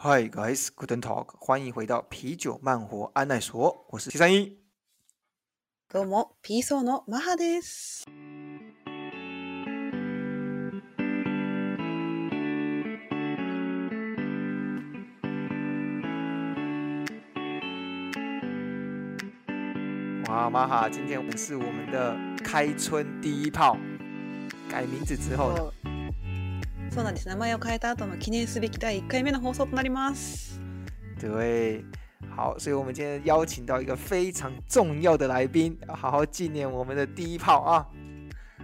Hi guys, Guten Talk，欢迎回到啤酒慢活安奈所，我是七三一。どうも、ピーソーのマハです。哇，玛哈，今天我们是我们的开春第一炮，改名字之后呢， そうなんです。名前を変えた後の記念すべき第1回目の放送となります。对，好，所以我们今天邀请到一个非常重要的来宾，要好好纪念我们的第一炮啊。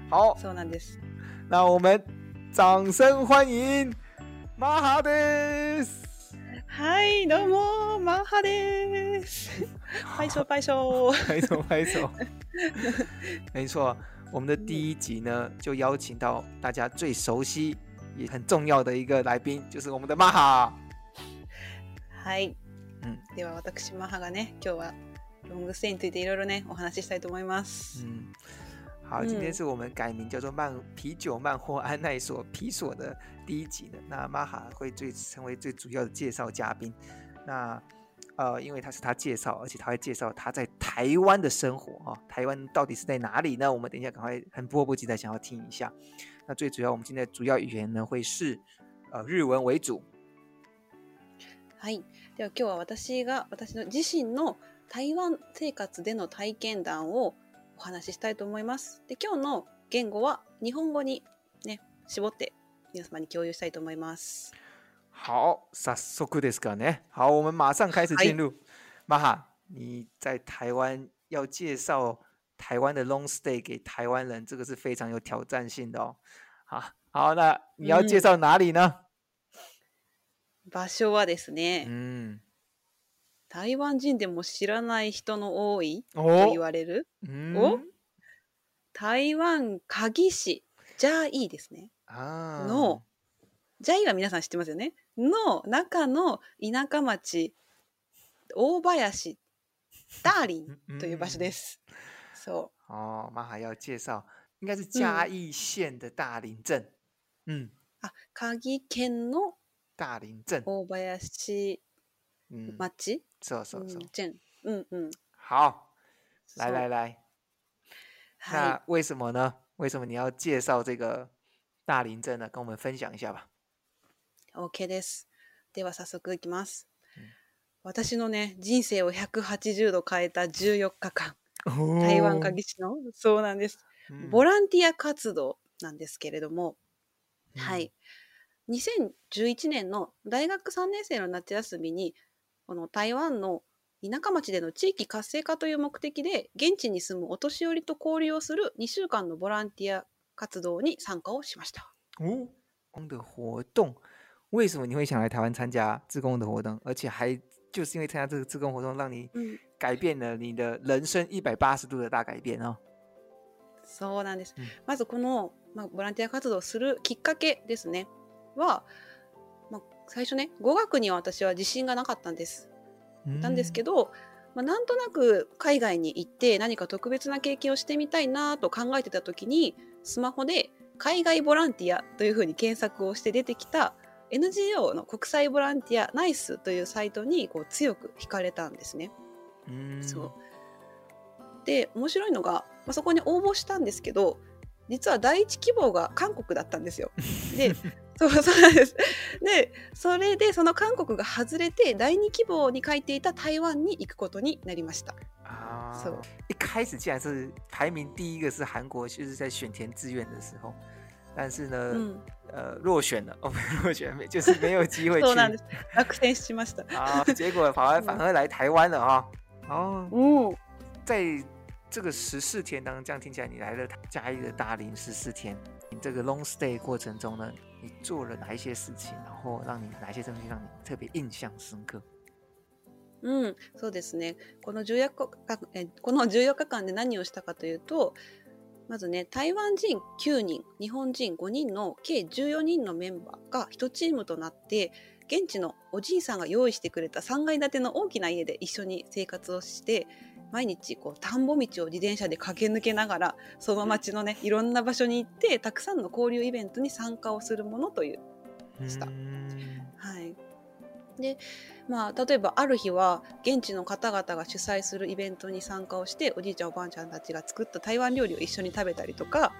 好，そうなんです。那我们掌声欢迎玛哈です。はい、どうも、マハです。拍手拍手。拍手拍手。没错，我们的第一集呢，就邀请到大家最熟悉也很重要的一个来宾，就是我们的玛哈。はい。うんでは私マハがね、今日はロングステイについていろいろね、お話ししたいと思います。嗯，好，嗯今天是我们改名叫做漫啤酒漫或安奈所啤所的第一集呢。那玛哈会最成为最主要的介绍嘉宾。那 呃，因为他是他介绍，而且他会介绍他在台湾的生活哈、哦。台湾到底是在哪里呢？我们等一下赶快很迫不及待想要听一下。那最主要，我们今天的主要语言呢会是呃日文为主。はい。では今日は私が私の自身の台湾生活での体験談をお話ししたいと思います。で今日の言語は日本語にね絞って皆様に共有したいと思います。 好，早速ですかね。好，我们马上开始进入。玛哈，你在台湾要介绍台湾的 long stay 给台湾人，这个是非常有挑战性的哦。好，好，那你要介绍哪里呢？場所はですね、嗯，台湾人でも知らない人の多い？と言哦，われる？嗯，台湾鍵市ジャイですね。啊，のジャイは皆さん知ってますよね。の中の田舎町大林ダーリンという場所です。そう。哦，玛哈要介绍，应该是嘉义县的大林镇。嗯，あ、鍵県の大林镇。大林嗯，町、そうそううそう。ん、県。うんうん。好，来来来。は那为什么呢？为什么你要介绍这个大林镇呢？跟我们分享一下吧。い。OK です。では早速いきます。うん私のね、人生を180度変えた14日間。台湾鍵市の、そうなんです。うんボランティア活動なんですけれども、はい。。2011年の大学3年生の夏休みに、この台湾の田舎町での地域活性化という目的で、現地に住むお年寄りと交流をする2週間のボランティア活動に参加をしました。哦，工的活动，为什么你会想来台湾参加志工的活动？而且还就是因为参加这个志工活动，让你うん、改变了你的人生一百八十度的大改变哦。そうなんです。うんまずこの、まあ、ボランティア活動をするきっかけですね。は、まあ、最初ね、語学には私は自信がなかったんです。なんですけど、ど、まあ、なんとなく海外に行って何か特別な経験をしてみたいなと考えてた時にスマホで海外ボランティアというふうに検索をして出てきた NGO の国際ボランティアナイスというサイトにこう強く惹かれたんですね。嗯そうで面白いのが、まあ、そこに応募したんですけど実は第一希望が韓国だったんですよ。で そうそうなんです。でそれでその韓国が外れて第二希望に書いていた台湾に行くことになりました。啊 so- 一开始竟然是排名第一个是韩国，就是在选填志愿的时候，但是呢，うん、呃，落选了，哦，不是落选，没就是没有机会そうなんで去す。落選しました。啊，结果反而反而来台湾了啊。哦，うん、在这个十四天当中，这样听起来你来了嘉义的大林十四天，你这个 long stay 过程中呢，你做了哪一些事情，然后让你哪一些东西让你特别印象深刻？うん、そうですね。この14日間えこの14日間で何をしたかというと、 まずね、台湾人9人、日本人5人の計14人のメンバーが1チームとなって、現地のおじいさんが用意してくれた3階建ての大きな家で一緒に生活をして、毎日こう田んぼ道を自転車で駆け抜けながらその町のねいろんな場所に行ってたくさんの交流イベントに参加をするものという、した。嗯はい、でまあ例えばある日は現地の方々が主催するイベントに参加をしておじいちゃんおばあちゃんたちが作った台湾料理を一緒に食べたりとか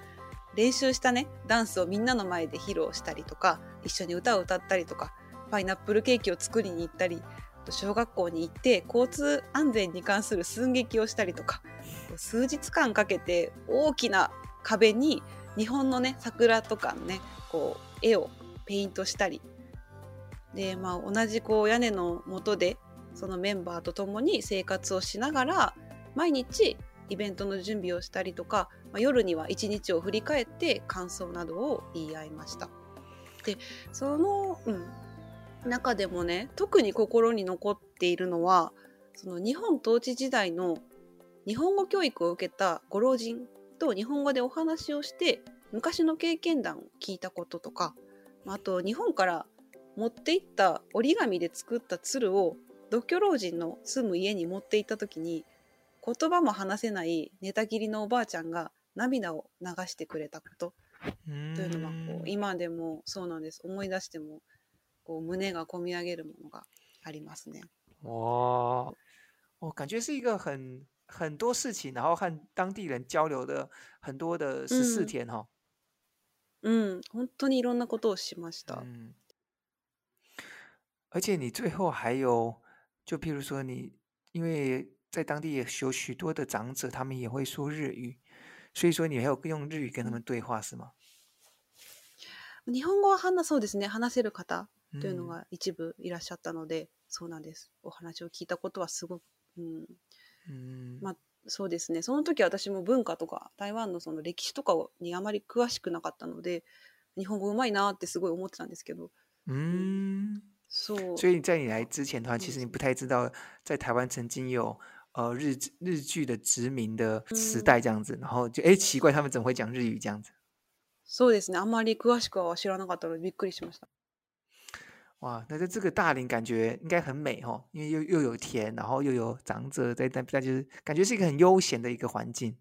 練習したねダンスをみんなの前で披露したりとか一緒に歌を歌ったりとかパイナップルケーキを作りに行ったり小学校に行って交通安全に関する寸劇をしたりとか数日間かけて大きな壁に日本のね桜とかのねこう絵をペイントしたりで、まあ、同じこう屋根の下でそのメンバーと共に生活をしながら毎日イベントの準備をしたりとか、まあ、夜には一日を振り返って感想などを言い合いました。でその、うん、中でもね特に心に残っているのはその日本統治時代の日本語教育を受けたご老人と日本語でお話をして昔の経験談を聞いたこととかあと日本から持っていった折り紙で作った鶴を独居老人の住む家に持って行った時に言葉も話せない寝たきりのおばあちゃんが涙を流してくれたこと。というのはこう今でもそうなんです。思い出してもこう胸が込み上げるものがありますね。哇，我感觉是一个很很多事情，然后和当地人交流的很多的十四天哈。うん、本当にいろんなことをしました。嗯，而且你最后还有，就譬如说你，因为在当地也有许多的长者，他们也会说日语，所以说你还有用日语跟他们对话是吗？日本語は話そうですね。話せる方うというのん、が一部いらっしゃったので、そうなんです。お話を聞いたことはすごく、うん、嗯まあそうですね。その時私も文化とか台湾のその歴史とかにあまり詳しくなかったので日本語うまいなってすごい思ってたんですけどう所以在你来之前的话，其そうです实你不太知道在台湾曾经有呃日日剧的殖民的时うん代这样子，然后就哎奇怪他们怎么会讲日语这样子？そうですねあんまり詳しくは知らなかったのでびっくりしました。哇，那在这个大林感觉应该很美哈，因为又又有田，然后又有长者在那，那就是感觉是一个很悠闲的一个环境。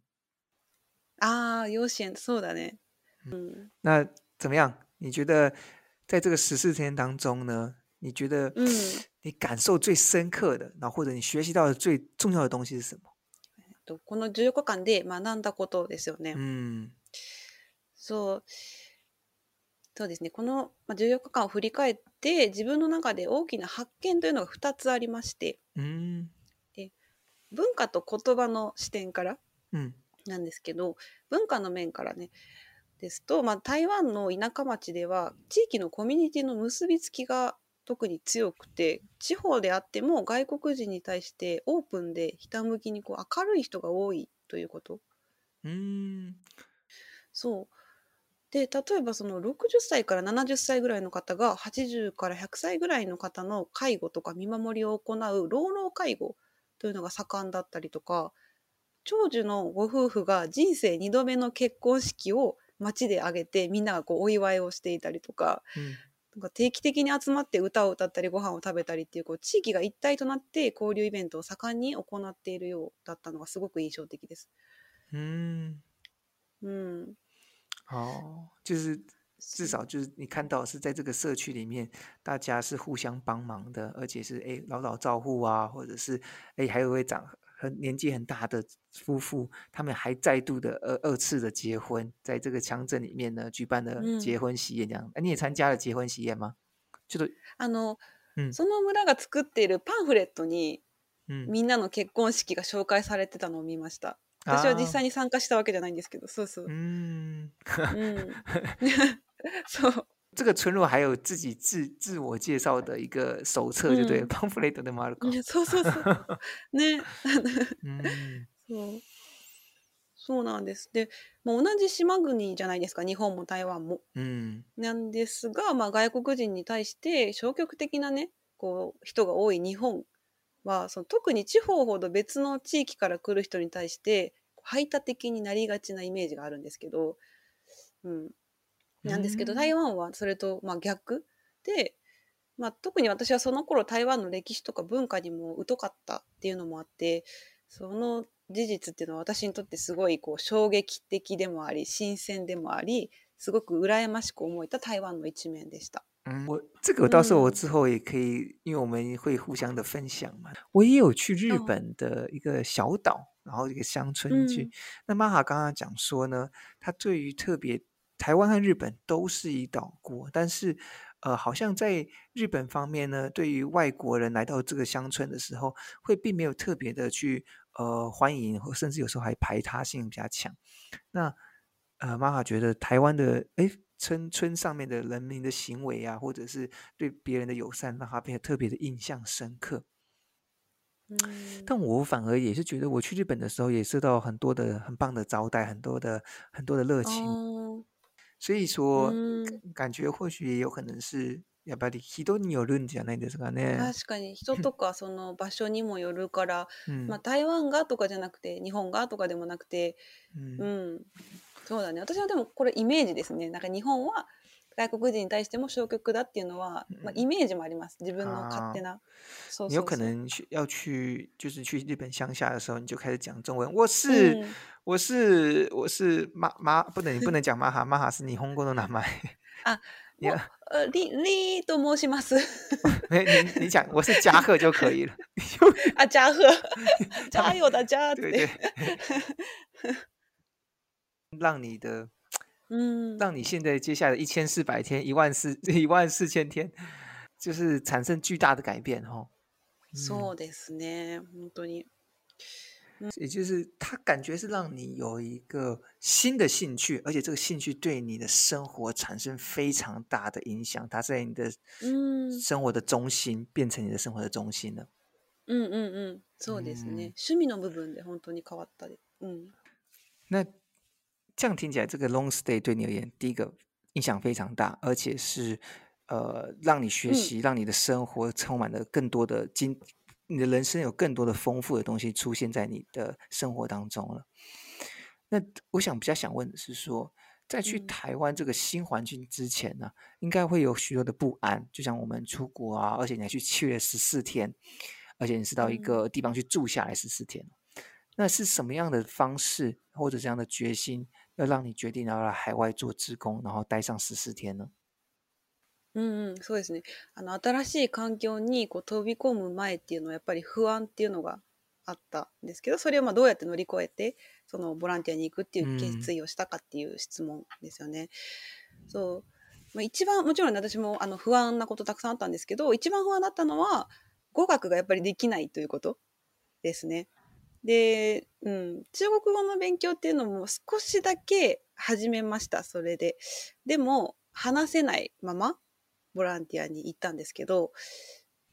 ああ、幼稚園、そうだね。うん。那怎么样？你觉得在这个十四天当中呢？ 你觉得うん。你感受最深刻的，然后或者你学习到的最重要的东西是什么？とこの14日間で学んだことですよね。嗯そう。そうですね。このまあ14日間を振り返って、自分の中で大きな発見というのが2つありまして、嗯文化と言葉の視点から嗯なんですけど、文化の面からね、ですと、まあ、台湾の田舎町では地域のコミュニティの結びつきが特に強くて地方であっても外国人に対してオープンでひたむきにこう明るい人が多いということ。嗯そう。で例えばその60歳から70歳ぐらいの方が80から100歳ぐらいの方の介護とか見守りを行う老老介護というのが盛んだったりとか長寿のご夫婦が人生2度目の結婚式を街で挙げてみんながこうお祝いをしていたりとか嗯なんか定期的に集まって歌を歌ったりご飯を食べたりっていうこう地域が一体となって交流イベントを盛んに行っているようだったのがすごく印象的です。嗯，うん、哦，就是至少就是你看到是在这个社区里面，大家是互相帮忙的，而且是哎老老照护啊，或者是哎还有位长很年纪很大的夫妇，他们还再度的二二次的结婚，在这个乡镇里面呢举办了嗯结婚喜宴，这样，哎你也参加了结婚喜宴吗？就是あの、うんその村が作っているパンフレットに嗯，みんなの結婚式が紹介されてたのを見ました。私は実際に参加したわけじゃないんですけど、そうそう。嗯，うん、そう。 这个村落还有自己自自我介绍的一个手册，就对了嗯，pamphlet 的 Marco，そうそうそう。ね。嗯そう。そうなんです。で、まあ、同じ島国じゃないですか、日本も台湾も。嗯なんですが、まあ、外国人に対して消極的なね、こう、人が多い日本は、その特に地方ほど別の地域から来る人に対して、排他的になりがちなイメージがあるんですけど、うん。なんですけど、うん台湾はそれと、まあ、逆で、まあ、特に私はその頃台湾の歴史とか文化にも疎かったっていうのもあってその事実っていうのは私にとってすごいこう衝撃的でもあり新鮮でもありすごく羨ましく思えた台湾の一面でした。嗯，我这个到时候我嗯之后也可以，因为我们会互相的分享嘛。我也有去日哦本的一个小岛，然后一个乡村去。嗯那玛哈刚刚讲说呢，他对于特别台湾和日本都是一岛国，但是呃，好像在日本方面呢，对于外国人来到这个乡村的时候，会并没有特别的去呃欢迎，或甚至有时候还排他性比较强。那呃，玛哈觉得台湾的诶村村上面的人民的行为啊，或者是对别人的友善，让他变得特别的印象深刻。うん但我反而也是觉得，我去日本的时候也受到很多的很棒的招待，很多的很多的热情。あ 所以说，感觉或许也有可能是やっぱり人によるんじゃないですかね。確かに人とかその場所にもよるから、うん。まあ、台湾がとかじゃなくて日本がとかでもなくて、うん。うん、そうだね。私はでもこれイメージですね。なんか日本は外国人に対しても消極だっていうのは、まあ、イメージもあります。自分の勝手な。そう。有可能要去、就是去日本乡下的时候、你就开始讲中文。我是、我是、我是、ま、ま、不能、不能讲マハ。マハ是日本語の名前。あ、いや。リ、リと申します。え、你、你讲、我是加贺就可以了。啊、加贺。加油だ、加。对对。让你的。うん让你现在接下来一千四百天、一万四一万四千天，就是产生巨大的改变哦。そうですね本当に也就是它感觉是让你有一个新的兴趣，而且这个兴趣对你的生活产生非常大的影响，它在你的うん生活的中心变成你的生活的中心了。うんうんうんそうですね、うん趣味の部分で本当に変わったでうん那 这样听起来，这个 long stay 对你而言，第一个影响非常大，而且是呃，让你学嗯习，让你的生活充满了更多的经，你的人生有更多的丰富的东西出现在你的生活当中了。那我想比较想问的是说，在去嗯台湾这个新环境之前呢，应该会有许多的不安，就像我们出国啊，而且你还去去了十四天，而且你是到一嗯个地方去住下来十四天。那是什么样的方式或者这样的决心，要让你决定要来海外做志工，然后待上十四天呢？うんうん、そうですね。あの、新しい環境にこう飛び込む前っていうのはやっぱり不安っていうのがあったんですけど、それをまあどうやって乗り越えて、そのボランティアに行くっていう決意をしたかっていう質問ですよね。そう。まあ、一番、もちろん私もあの不安なことたくさんあったんですけど、一番不安だったのは語学がやっぱりできないということですね。で、うん、中国語の勉強っていうのも少しだけ始めました、それで。でも、話せないままボランティアに行ったんですけど、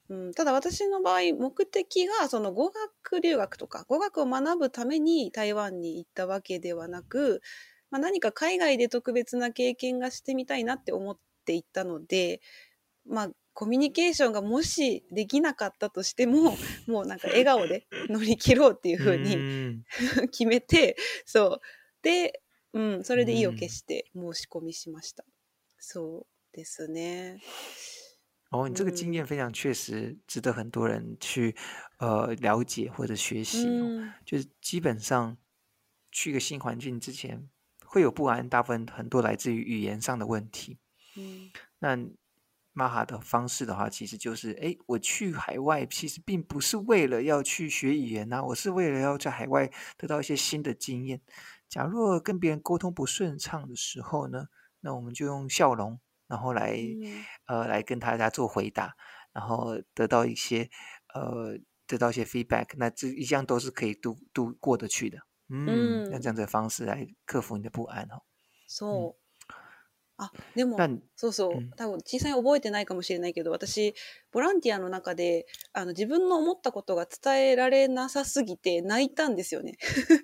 うん、ただ私の場合目的がその語学留学とか語学を学ぶために台湾に行ったわけではなく、まあ、何か海外で特別な経験がしてみたいなって思って行ったので、まあ、コミュニケーションがもしできなかったとしても もうなんか笑顔で乗り切ろうっていうふうに嗯 決めてそうで、うん、それで意を決して申し込みしました。そうですね。哦，你这个经嗯验非常确实，值得很多人去呃了解或者学习哦。嗯就是基本上去一个新环境之前会有不安，大部分很多来自于语言上的问题。嗯那玛哈的方式的话，其实就是，哎，我去海外其实并不是为了要去学语言呐、我是为了要在海外得到一些新的经验。假若跟别人沟通不顺畅的时候呢，那我们就用笑容，然后来嗯呃来跟大家做回答，然后得到一些呃得到一些 feedback，那这一样都是可以度度过得去的。嗯，那嗯这样子的方式来克服你的不安哦。そう。あでもそうそう、うん多分実際に覚えてないかもしれないけど私ボランティアの中であの自分の思ったことが伝えられなさすぎて泣いたんですよね。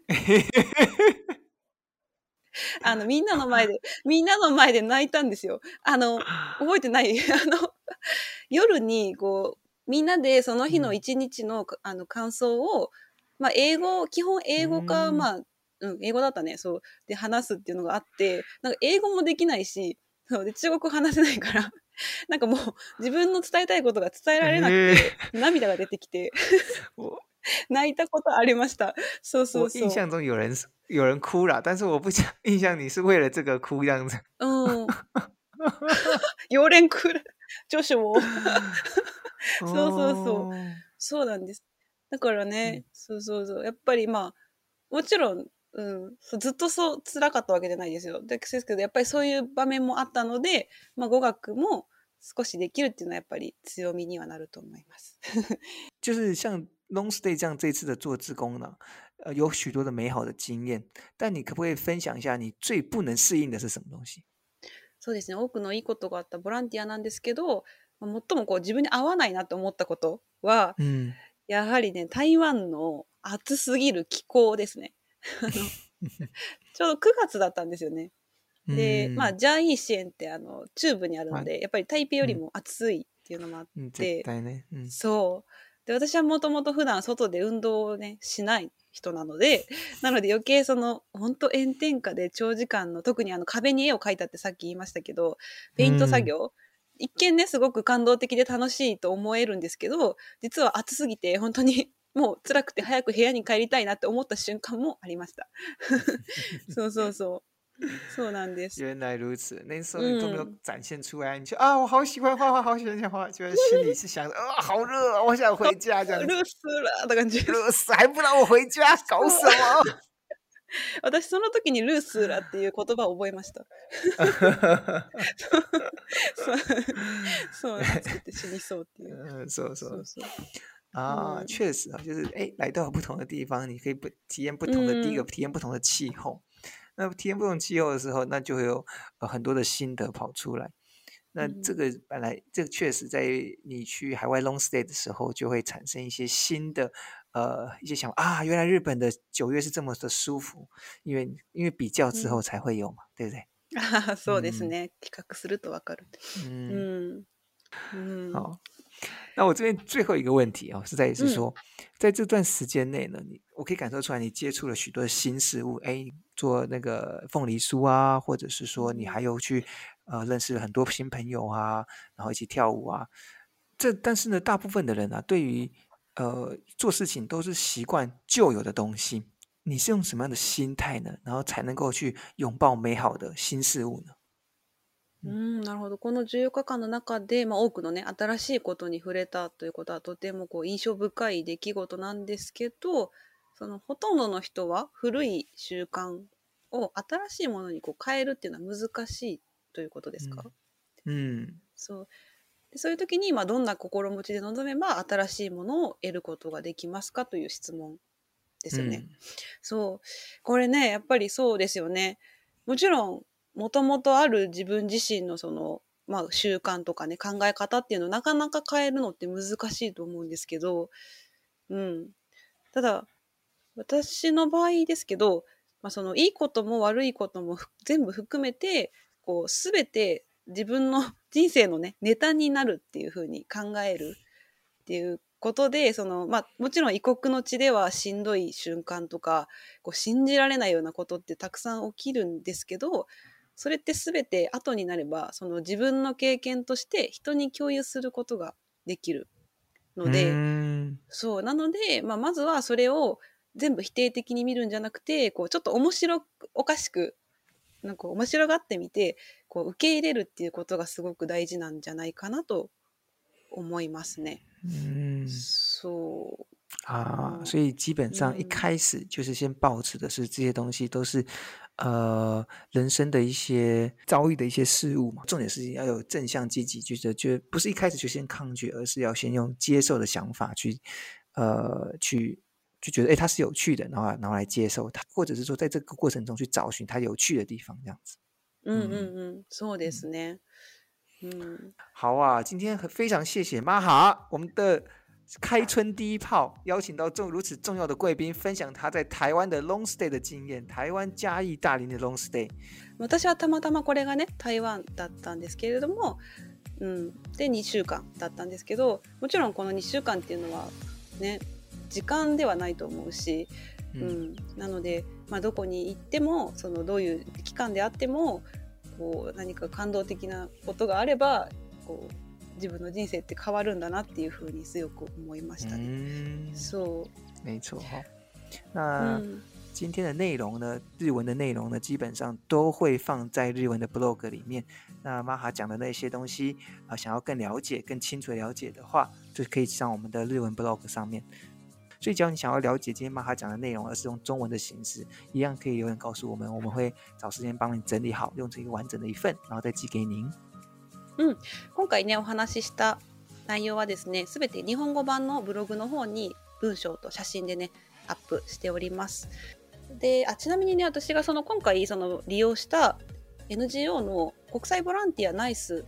あのみんなの前で みんなの前で泣いたんですよ。あの覚えてない？あの夜にこうみんなでその日のうん一日の,、あの感想を、まあ、英語基本英語か、うんまあ、うん、英語だったねそうで話すっていうのがあってなんか英語もできないしそうで中国語話せないから なんかもう自分の伝えたいことが伝えられなくえて涙が出てきて我 泣いたことありました。そうそうそう。我印象中有人是有人哭了，但是我不想印象你是为了这个哭这样子。うん。妖連くら著書を そうそうそう哦そうなんです。だからね、そうそうそう。やっぱりまあ、もちろん、うん、ずっとそう辛かったわけじゃないですよ。ですけど、やっぱりそういう場面もあったので、まあ語学も少しできるっていうのはやっぱり強みにはなると思います。就是像 Long Stay 这样这次的做志工呢，呃，有许多的美好的经验，但你可不可以分享一下你最不能适应的是什么东西？そうですね。多くのいいことがあったボランティアなんですけど、まあ最もこう自分に合わないなと思ったことは、嗯やはりね、台湾の暑すぎる気候ですね。あのちょうど9月だったんですよね。で、嗯まあ、ジャーイー支援ってあの中部にあるので、やっぱり台北よりも暑いっていうのもあって、嗯，絶対ね。うんそう。で、私はもともと普段外で運動をね、しない人なので、なので余計その、本当炎天下で長時間の、特にあの壁に絵を描いたってさっき言いましたけど、ペイント作業、一見ね、すごく感動的で楽しいと思えるんですけど、実は暑すぎて本当にもう辛くて早く部屋に帰りたいなって思った瞬間もありました。そうそうそう。そうなんです。原来如此，那时候你都没有嗯展现出来，你就啊，我好喜欢画画，好喜欢画画，就是心里是想着啊，好热啊，我想回家这样子，ルースラーって感じ。热死还不让我回家，搞什么？私その時にルースラっていう言葉を覚えました。そうそう暑くて死にそうっていう。嗯，说说そうそう。啊，嗯确实啊，就是哎，来到不同的地方，你可以不体验不同的，第一个嗯体验不同的气候。那体验不同气候的时候，那就会有呃很多的心得跑出来。那这嗯个本来这个确实在你去海外 long stay 的时候，就会产生一些新的呃一些想法啊，原来日本的九月是这么的舒服，因为因为比较之后才会有嘛，对不对？あーそうですね。比較するとわかる。う嗯，ん。うん。好。 那我这边最后一个问题哦，是在于是嗯说，在这段时间内呢，你我可以感受出来，你接触了许多新事物，哎，做那个凤梨酥啊，或者是说你嗯还有去呃认识了很多新朋友啊，然后一起跳舞啊。这但是呢，大部分的人啊，对于呃做事情都是习惯旧有的东西。你是用什么样的心态呢？然后才能够去拥抱美好的新事物呢？うん、なるほど。この14日間の中で、まあ、多くのね、新しいことに触れたということはとてもこう印象深い出来事なんですけど、そのほとんどの人は古い習慣を新しいものにこう変えるっていうのは難しいということですか、嗯そうでそういう時に、まあ、どんな心持ちで臨めば新しいものを得ることができますかという質問ですよね。嗯そう。これね、やっぱりそうですよね。もちろん、もともとある自分自身のその、まあ習慣とかね、考え方っていうのをなかなか変えるのって難しいと思うんですけど、うん。ただ、私の場合ですけど、まあそのいいことも悪いことも全部含めて、こうすべて自分の人生のね、ネタになるっていうふうに考えるっていうことで、その、まあ、もちろん異国の地ではしんどい瞬間とか、こう信じられないようなことってたくさん起きるんですけど、それって全て後になれば、その自分の経験として人に共有することができるので、嗯そう。なので、まあ、まずはそれを全部否定的に見るんじゃなくて、こう、ちょっと面白く、おかしく、なんか面白がってみて、こう、受け入れるっていうことがすごく大事なんじゃないかなと思いますね。嗯そう。啊，哦所以基本上一嗯开始就是先抱持的是这些东西都是呃人生的一些遭遇的一些事物嘛，重点是要有正向积极，就是就不是一开始就先抗拒，而是要先用接受的想法去呃去就觉得哎它是有趣的，然后然后来接受它，或者是说在这个过程中去找寻它有趣的地方，这样子。うんうんうん。そうですね。うん。好啊，今天很非常谢谢玛哈，我们的 开春第一炮，邀请到重如此重要的贵宾，分享他在台湾的 long stay 的经验，台湾嘉义大林的 long stay。私はたまたまこれがね、台湾だったんですけれども、うん。で、2週間だったんですけど、もちろんこの2週間っていうのは、ね、時間ではないと思うし、ううんん、なので、まあ、どこに行ってもそのどういう期間であってもこう何か感動的なことがあればこう自分の人生って変わるんだなっていうふうに強く思いましたね。嗯，そ没错哈。う、那、うん 今天的内容呢，日文的内容呢，基本上都会放在日文的 blog 里面。那玛哈讲的那些东西啊，想要更了解、更清楚的了解的话，就可以上我们的日文 blog 上面。所以，只要你想要了解今天玛哈讲的内容，而是用中文的形式，一样可以留言告诉我们，我们会找时间帮你整理好，用成一个完整的一份，然后再寄给您。 嗯，今回ねお話しした内容はですね、すべて日本語版のブログの方に文章と写真でねアップしております。であちなみにね私がその今回その利用した NGO の国際ボランティアナイス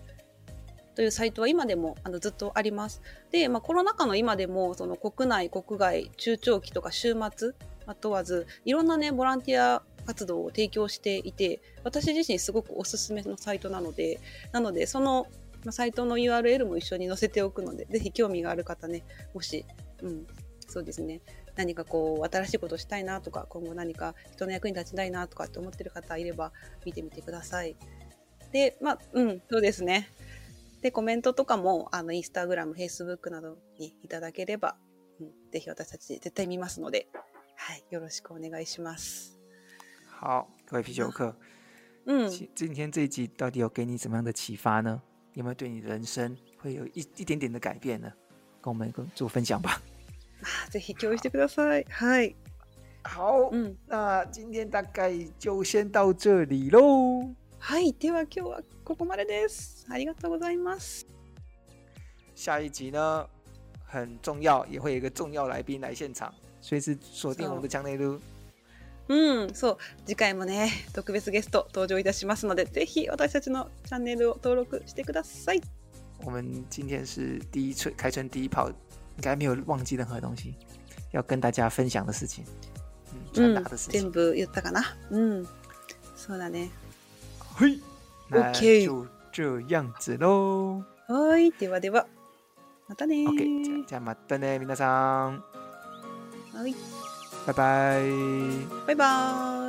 というサイトは今でもあのずっとあります。で、まあ、コロナ禍の今でもその国内、国外、中長期とか週末問わずいろんなねボランティア活動を提供していて私自身すごくおすすめのサイトなのでなのでそのサイトの URL も一緒に載せておくのでぜひ興味がある方ねもし、うん、そうですね何かこう新しいことしたいなとか今後何か人の役に立ちたいなとかって思ってる方いれば見てみてください。でまあうんそうですね。でコメントとかもあのインスタグラム、フェイスブックなどにいただければ、うん、ぜひ私たち絶対見ますので、はい、よろしくお願いします。好，各位啤酒客，嗯，今天这一集到底有给你怎么样的启发呢？有没有对你人生会有一一点点的改变呢？跟我们做分享吧。ぜひ共有してください。はい。好，嗯，那今天大概就先到这里喽。はい、では今日はここまでです。ありがとうございます。下一集呢很重要，也会有一个重要来宾来现场，随时锁定我们的チャンネル。 うん、そう次回もね特別ゲスト登場いたしますので、ぜひ私たちのチャンネルを登録してください。我们今天是第一春开春第一炮。应该没有忘记任何东西要跟大家分享的事情，嗯，传达的事情。全部言ったかな？嗯，そうだね。嘿，OK，就这样子喽。はい、ではでは、またね。OK，じゃあまたね、皆さん。はい。拜拜。拜拜。